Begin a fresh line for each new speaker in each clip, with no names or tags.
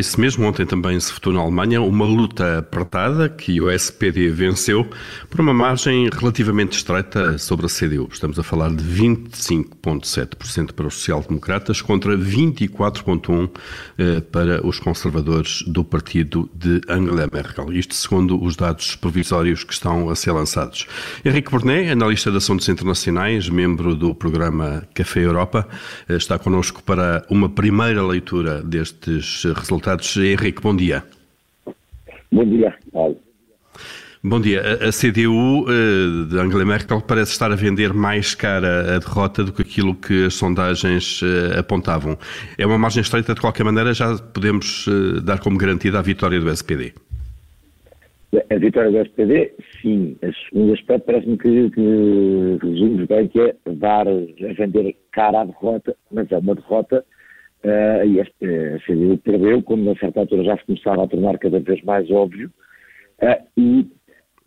isso mesmo. Ontem também se votou na Alemanha uma luta apertada que o SPD venceu por uma margem relativamente estreita sobre a CDU. Estamos a falar de 25,7% para os social-democratas contra 24,1% eh, para os conservadores do partido de Angela Merkel. Isto segundo os dados provisórios que estão a ser lançados. Henrique Bornet, analista de assuntos internacionais, membro do programa Café Europa, eh, está connosco para uma primeira leitura destes resultados. Henrique, bom dia.
Bom dia, Paulo.
Bom dia. A CDU eh, de Angela Merkel parece estar a vender mais cara a derrota do que aquilo que as sondagens eh, apontavam. É uma margem estreita, de qualquer maneira, já podemos eh, dar como garantida a vitória do SPD.
A vitória do SPD, sim. O segundo aspecto parece-me que, que resumes bem que é dar, a vender cara à derrota, mas é uma derrota Uh, e este, a CDU perdeu, quando a certa altura já se começava a tornar cada vez mais óbvio, uh, e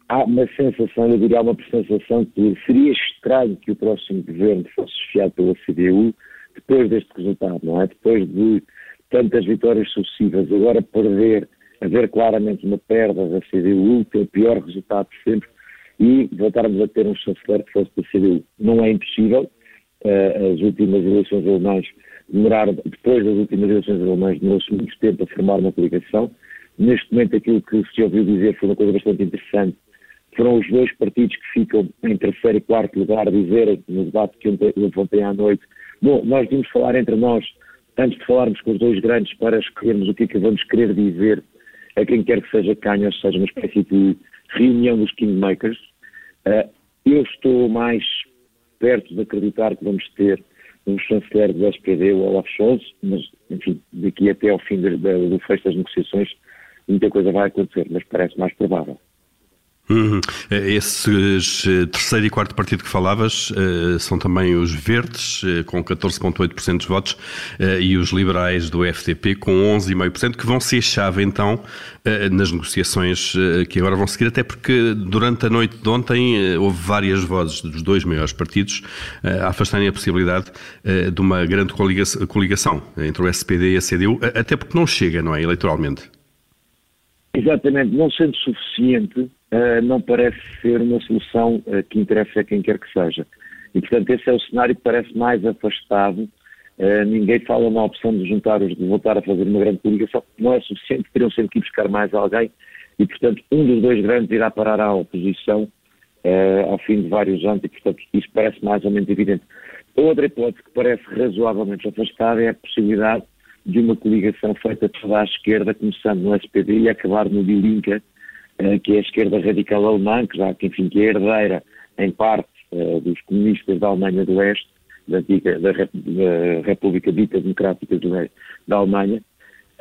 há uma sensação, eu diria, uma sensação que seria estranho que o próximo governo fosse chefiado pela CDU depois deste resultado, não é? Depois de tantas vitórias sucessivas, agora perder, haver claramente uma perda da CDU, ter o pior resultado de sempre, e voltarmos a ter um chanceler que fosse da CDU. Não é impossível, uh, as últimas eleições alemãs demoraram, depois das últimas eleições alemãs, demorou-se muito tempo a formar uma coligação. Neste momento, aquilo que se ouviu dizer foi uma coisa bastante interessante. Foram os dois partidos que ficam em terceiro e quarto lugar dizerem, no debate que ontem à noite, bom, nós vimos falar entre nós, antes de falarmos com os dois grandes, para escolhermos o que é que vamos querer dizer a quem quer que seja canha, seja, uma espécie de reunião dos kingmakers. Uh, eu estou mais perto de acreditar que vamos ter um chanceler do SPD, o Olaf Scholz, mas, enfim, daqui até ao fim do, do fecho das negociações, muita coisa vai acontecer, mas parece mais provável.
Uhum. Esses eh, terceiro e quarto partido que falavas uh, são também os Verdes, com 14,8% dos votos, e os liberais do FDP, com 11,5%, que vão ser chave então nas negociações que agora vão seguir, até porque durante a noite de ontem houve várias vozes dos dois maiores partidos a afastarem a possibilidade de uma grande coligação entre o SPD e a CDU, até porque não chega, não é, eleitoralmente.
Exatamente, não sendo suficiente não parece ser uma solução uh, que interessa a quem quer que seja. E, portanto, esse é o cenário que parece mais afastado. Uh, ninguém fala na opção de juntar os, de voltar a fazer uma grande coligação. Não é suficiente, teriam sempre que buscar mais alguém. E, portanto, um dos dois grandes irá parar à oposição ao fim de vários anos. E, portanto, isso parece mais ou menos evidente. Outra hipótese que parece razoavelmente afastada é a possibilidade de uma coligação feita toda à esquerda, começando no SPD e acabar no eh, que é a esquerda radical alemã, que já que, enfim, que é herdeira, em parte, eh, dos comunistas da Alemanha do Oeste, da, antiga, da, República Dita Democrática da Alemanha,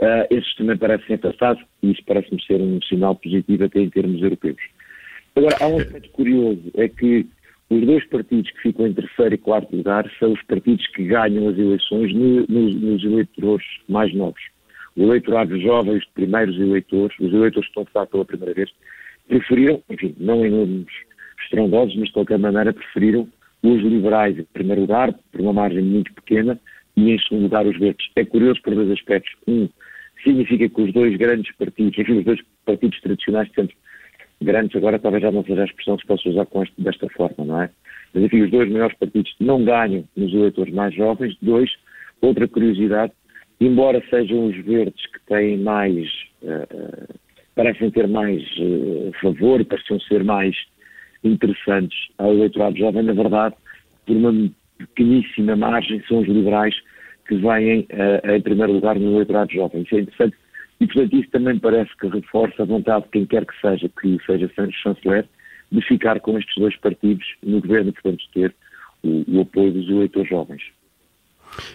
uh, esses também parecem afastados e isso parece-me ser um sinal positivo até em termos europeus. Agora, há um aspecto curioso, é que os dois partidos que ficam em terceiro e quarto lugar são os partidos que ganham as eleições no, nos, nos eleitores mais novos o eleitorado jovem, os primeiros eleitores, os eleitores que estão a votar pela primeira vez, preferiram, enfim, não em números estrondosos, mas de qualquer maneira preferiram os liberais em primeiro lugar, por uma margem muito pequena, e em segundo lugar os verdes. É curioso por dois aspectos. Um, significa que os dois grandes partidos, enfim, os dois partidos tradicionais, sempre grandes, agora talvez já não seja a expressão que se possa usar com este, desta forma, não é? Mas enfim, os dois maiores partidos não ganham nos eleitores mais jovens. Dois, outra curiosidade, embora sejam os verdes que têm mais, uh, parecem ter mais uh, favor, parecem ser mais interessantes ao eleitorado jovem, na verdade, por uma pequeníssima margem, são os liberais que vêm uh, em primeiro lugar no eleitorado jovem. Isso é interessante e, portanto, isso também parece que reforça a vontade de quem quer que seja, que seja Santos chanceler, de ficar com estes dois partidos no governo portanto, ter o, o apoio dos eleitores jovens.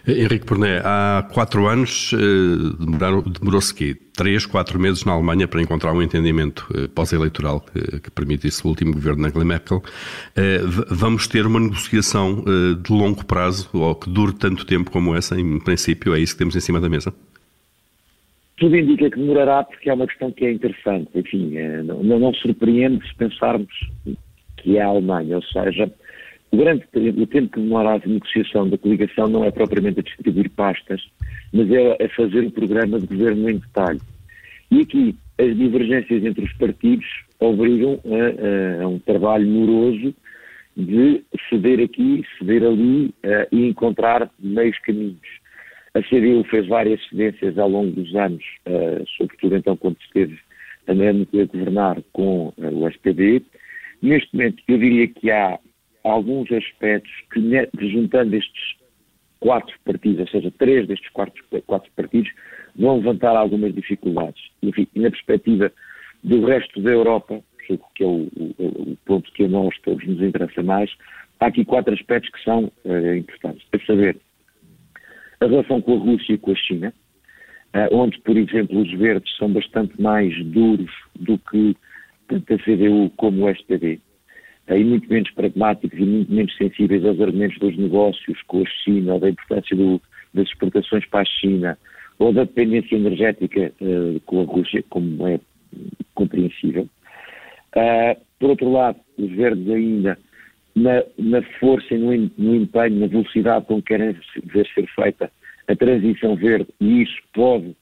Henrique Porné, há quatro anos eh, demorou-se aqui três, quatro meses na Alemanha para encontrar um entendimento eh, pós-eleitoral eh, que permitisse o último governo de Angela Merkel. Vamos ter uma negociação de longo prazo ou que dure tanto tempo como essa, em princípio, é isso que temos em cima da mesa?
Tudo indica que demorará porque é uma questão que é interessante. Enfim, não, não surpreende se pensarmos que é a Alemanha, ou seja, o, grande, o tempo que demora a negociação da coligação não é propriamente a distribuir pastas, mas é a fazer o programa de governo em detalhe. E aqui as divergências entre os partidos obrigam a, a, a um trabalho moroso de ceder aqui, ceder ali e encontrar meios caminhos. A CDU fez várias cedências ao longo dos anos, uh, sobretudo então quando esteve a governar com o SPD. Neste momento, eu diria que há alguns aspectos que, juntando estes quatro partidos, ou seja, três destes quatro, quatro partidos, vão levantar algumas dificuldades. Enfim, na perspectiva do resto da Europa, que é o, o, o, ponto que a nós todos nos interessa mais, há aqui quatro aspectos que são uh, importantes. A saber, a relação com a Rússia e com a China, uh, onde, por exemplo, os verdes são bastante mais duros do que tanto a CDU como o SPD, e muito menos pragmáticos e muito menos sensíveis aos argumentos dos negócios com a China, ou da importância do, das exportações para a China, ou da dependência energética uh, com a Rússia, como é compreensível. Uh, por outro lado, os verdes ainda, na, na força e no, no, empenho, na velocidade com que querem ver ser feita a transição verde, e isso pode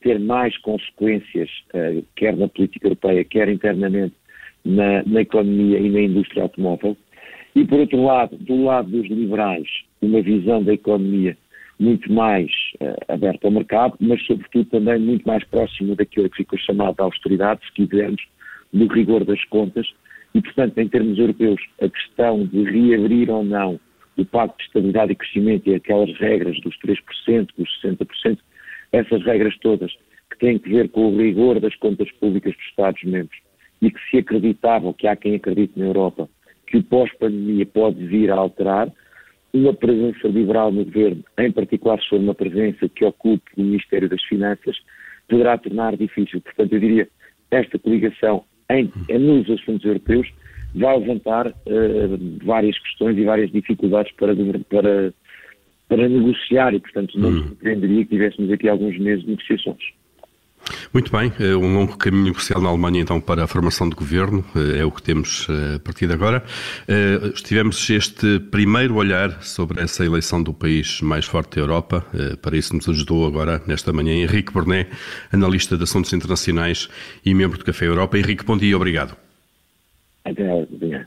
ter mais consequências, uh, quer na política europeia, quer internamente na, na economia e na indústria automóvel. E, por outro lado, do lado dos liberais, uma visão da economia muito mais uh, aberta ao mercado, mas, sobretudo, também muito mais próxima daquilo que ficou chamado de austeridade, se quisermos, do rigor das contas. E, portanto, em termos europeus, a questão de reabrir ou não o Pacto de Estabilidade e Crescimento e aquelas regras dos 3%, dos 60%, essas regras todas que têm que ver com o rigor das contas públicas dos Estados-membros e que se acreditavam, que há quem acredite na Europa, que o pós-pandemia pode vir a alterar, uma presença liberal no governo, em particular se for uma presença que ocupe o Ministério das Finanças, poderá tornar difícil. Portanto, eu diria, esta coligação em, nos assuntos europeus vai levantar uh, várias questões e várias dificuldades para, para, para negociar e, portanto, não hum. surpreenderia que tivéssemos aqui alguns meses de negociações.
Muito bem, eh, um longo caminho negocial na Alemanha então para a formação de governo, eh, é o que temos eh, a partir de agora. Estivemos este primeiro olhar sobre essa eleição do país mais forte da Europa, para isso nos ajudou agora nesta manhã Henrique Bornet, analista de assuntos internacionais e membro do Café Europa. Henrique, bom dia obrigado.
Até amanhã.